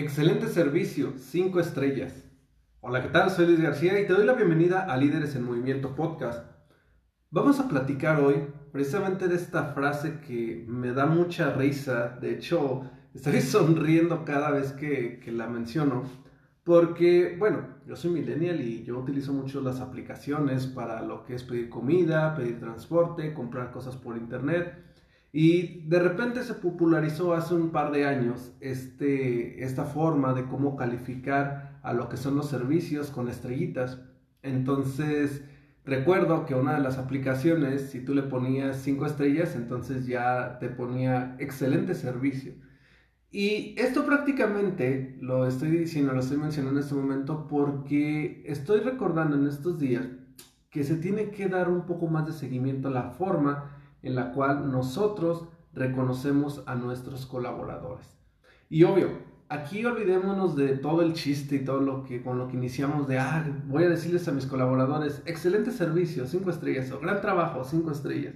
Excelente servicio, 5 estrellas. Hola, ¿qué tal? Soy Luis García y te doy la bienvenida a Líderes en Movimiento Podcast. Vamos a platicar hoy precisamente de esta frase que me da mucha risa. De hecho, estoy sonriendo cada vez que, que, la menciono. Porque, bueno, yo soy millennial y yo utilizo mucho las aplicaciones para lo que es pedir comida, pedir transporte, comprar cosas por internet. Y de repente se popularizó hace un par de años este, esta forma de cómo calificar a lo que son los servicios con estrellitas. Entonces, recuerdo que una de las aplicaciones, si tú le ponías cinco estrellas, entonces ya te ponía excelente servicio. Y esto prácticamente lo estoy diciendo, lo estoy mencionando en este momento porque estoy recordando en estos días que se tiene que dar un poco más de seguimiento a la forma en la cual nosotros reconocemos a nuestros colaboradores. Y obvio, aquí olvidémonos de todo el chiste y todo lo que con lo que iniciamos de, ah, voy a decirles a mis colaboradores, excelente servicio, cinco estrellas, o gran trabajo, cinco estrellas.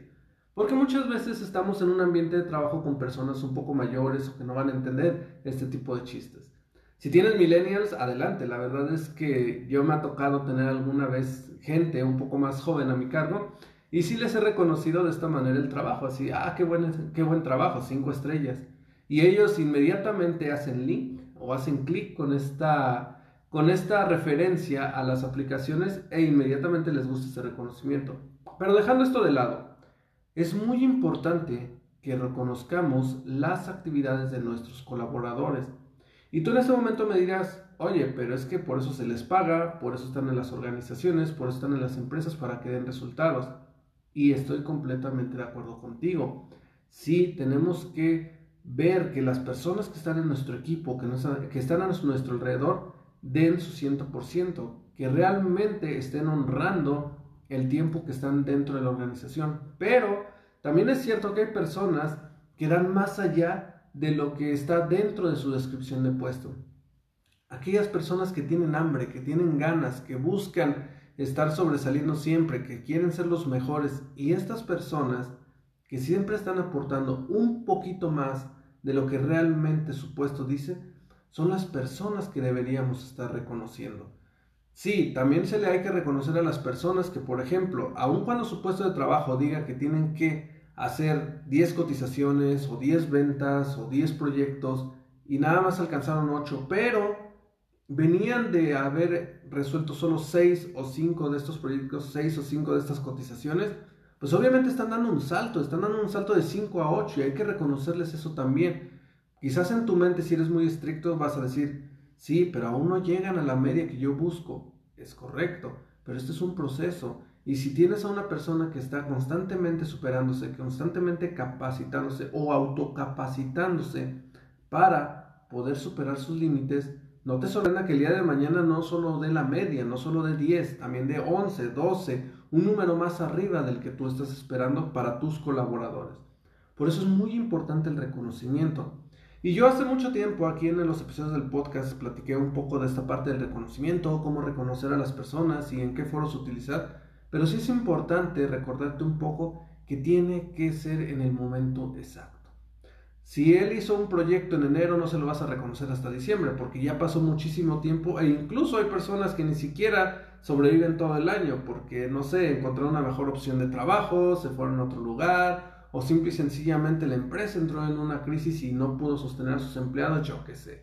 Porque muchas veces estamos en un ambiente de trabajo con personas un poco mayores o que no van a entender este tipo de chistes. Si tienes millennials, adelante. La verdad es que yo me ha tocado tener alguna vez gente un poco más joven a mi cargo y sí les he reconocido de esta manera el trabajo, así, ah, qué buen, qué buen trabajo, cinco estrellas. Y ellos inmediatamente hacen link o hacen clic con esta, con esta referencia a las aplicaciones e inmediatamente les gusta ese reconocimiento. Pero dejando esto de lado, es muy importante que reconozcamos las actividades de nuestros colaboradores. Y tú en este momento me dirás, oye, pero es que por eso se les paga, por eso están en las organizaciones, por eso están en las empresas para que den resultados. Y estoy completamente de acuerdo contigo. Sí, tenemos que ver que las personas que están en nuestro equipo, que, que están a nuestro alrededor, den su 100%, que realmente estén honrando el tiempo que están dentro de la organización. Pero también es cierto que hay personas que dan más allá de lo que está dentro de su descripción de puesto. Aquellas personas que tienen hambre, que tienen ganas, que buscan estar sobresaliendo siempre, que quieren ser los mejores y estas personas que siempre están aportando un poquito más de lo que realmente su puesto dice, son las personas que deberíamos estar reconociendo. Sí, también se le hay que reconocer a las personas que, por ejemplo, aun cuando su puesto de trabajo diga que tienen que hacer 10 cotizaciones o 10 ventas o 10 proyectos y nada más alcanzaron 8, pero venían de haber resuelto solo 6 o 5 de estos proyectos, 6 o 5 de estas cotizaciones, pues obviamente están dando un salto, están dando un salto de 5 a 8 y hay que reconocerles eso también. Quizás en tu mente si eres muy estricto vas a decir, sí, pero aún no llegan a la media que yo busco. Es correcto, pero este es un proceso. Y si tienes a una persona que está constantemente superándose, constantemente capacitándose o autocapacitándose para poder superar sus límites, no te sorprenda que el día de mañana no solo de la media, no solo de 10, también de 11, 12, un número más arriba del que tú estás esperando para tus colaboradores. Por eso es muy importante el reconocimiento. Y yo hace mucho tiempo aquí en los episodios del podcast platiqué un poco de esta parte del reconocimiento, cómo reconocer a las personas y en qué foros utilizar. Pero sí es importante recordarte un poco que tiene que ser en el momento exacto. Si él hizo un proyecto en enero, no se lo vas a reconocer hasta diciembre, porque ya pasó muchísimo tiempo e incluso hay personas que ni siquiera sobreviven todo el año, porque, no sé, encontraron una mejor opción de trabajo, se fueron a otro lugar, o simple y sencillamente la empresa entró en una crisis y no pudo sostener a sus empleados, yo qué sé.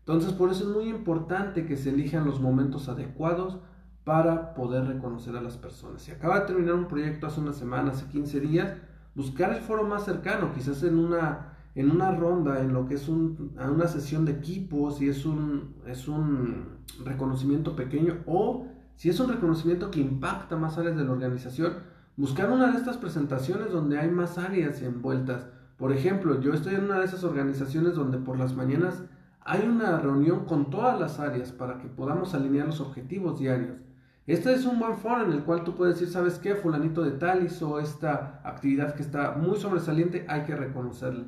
Entonces, por eso es muy importante que se elijan los momentos adecuados para poder reconocer a las personas. Si acaba de terminar un proyecto hace una semana, hace 15 días, buscar el foro más cercano, quizás en una en una ronda, en lo que es una sesión de equipos, si es un, es un reconocimiento pequeño o si es un reconocimiento que impacta más áreas de la organización, Buscar una de estas presentaciones donde hay más áreas envueltas. Por ejemplo, yo estoy en una de esas organizaciones donde por las mañanas hay una reunión con todas las áreas para que podamos alinear los objetivos diarios. Este es un buen foro en el cual tú puedes decir, ¿sabes qué? Fulanito de tal hizo esta actividad que está muy sobresaliente, hay que reconocerle.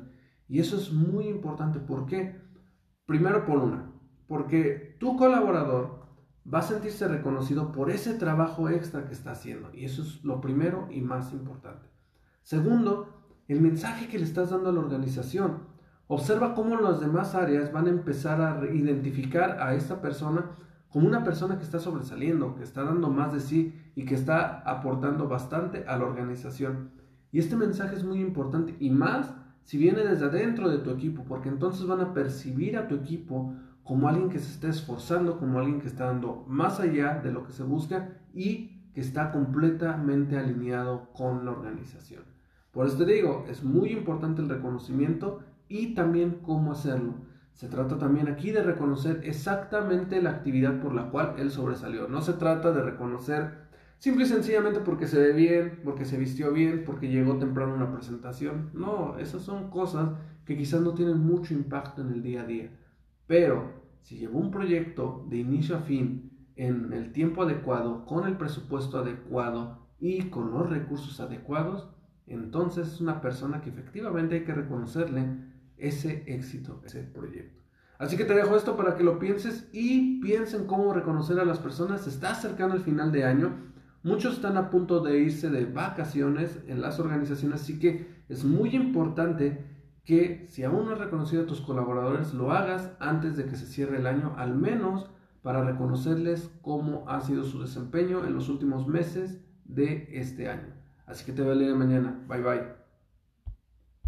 Y eso es muy importante. ¿Por qué? Primero por una, porque tu colaborador va a sentirse reconocido por ese trabajo extra que está haciendo. Y eso es lo primero y más importante. Segundo, el mensaje que le estás dando a la organización. Observa cómo las demás áreas van a empezar a identificar a esta persona como una persona que está sobresaliendo, que está dando más de sí y que está aportando bastante a la organización. Y este mensaje es muy importante y más si viene desde adentro de tu equipo, porque entonces van a percibir a tu equipo como alguien que se está esforzando, como alguien que está dando más allá de lo que se busca y que está completamente alineado con la organización. Por eso te digo, es muy importante el reconocimiento y también cómo hacerlo. Se trata también aquí de reconocer exactamente la actividad por la cual él sobresalió. No se trata de reconocer simple y sencillamente porque se ve bien, porque se vistió bien, porque llegó temprano a una presentación. No, esas son cosas que quizás no tienen mucho impacto en el día a día. Pero si llevó un proyecto de inicio a fin en el tiempo adecuado, con el presupuesto adecuado y con los recursos adecuados, entonces es una persona que efectivamente hay que reconocerle ese éxito, ese proyecto. Así que te dejo esto para que lo pienses y piensen cómo reconocer a las personas. Se está acercando el final de año. Muchos están a punto de irse de vacaciones en las organizaciones, así que es muy importante que si aún no has reconocido a tus colaboradores, lo hagas antes de que se cierre el año, al menos para reconocerles cómo ha sido su desempeño en los últimos meses de este año. Así que te veo el día mañana. Bye bye.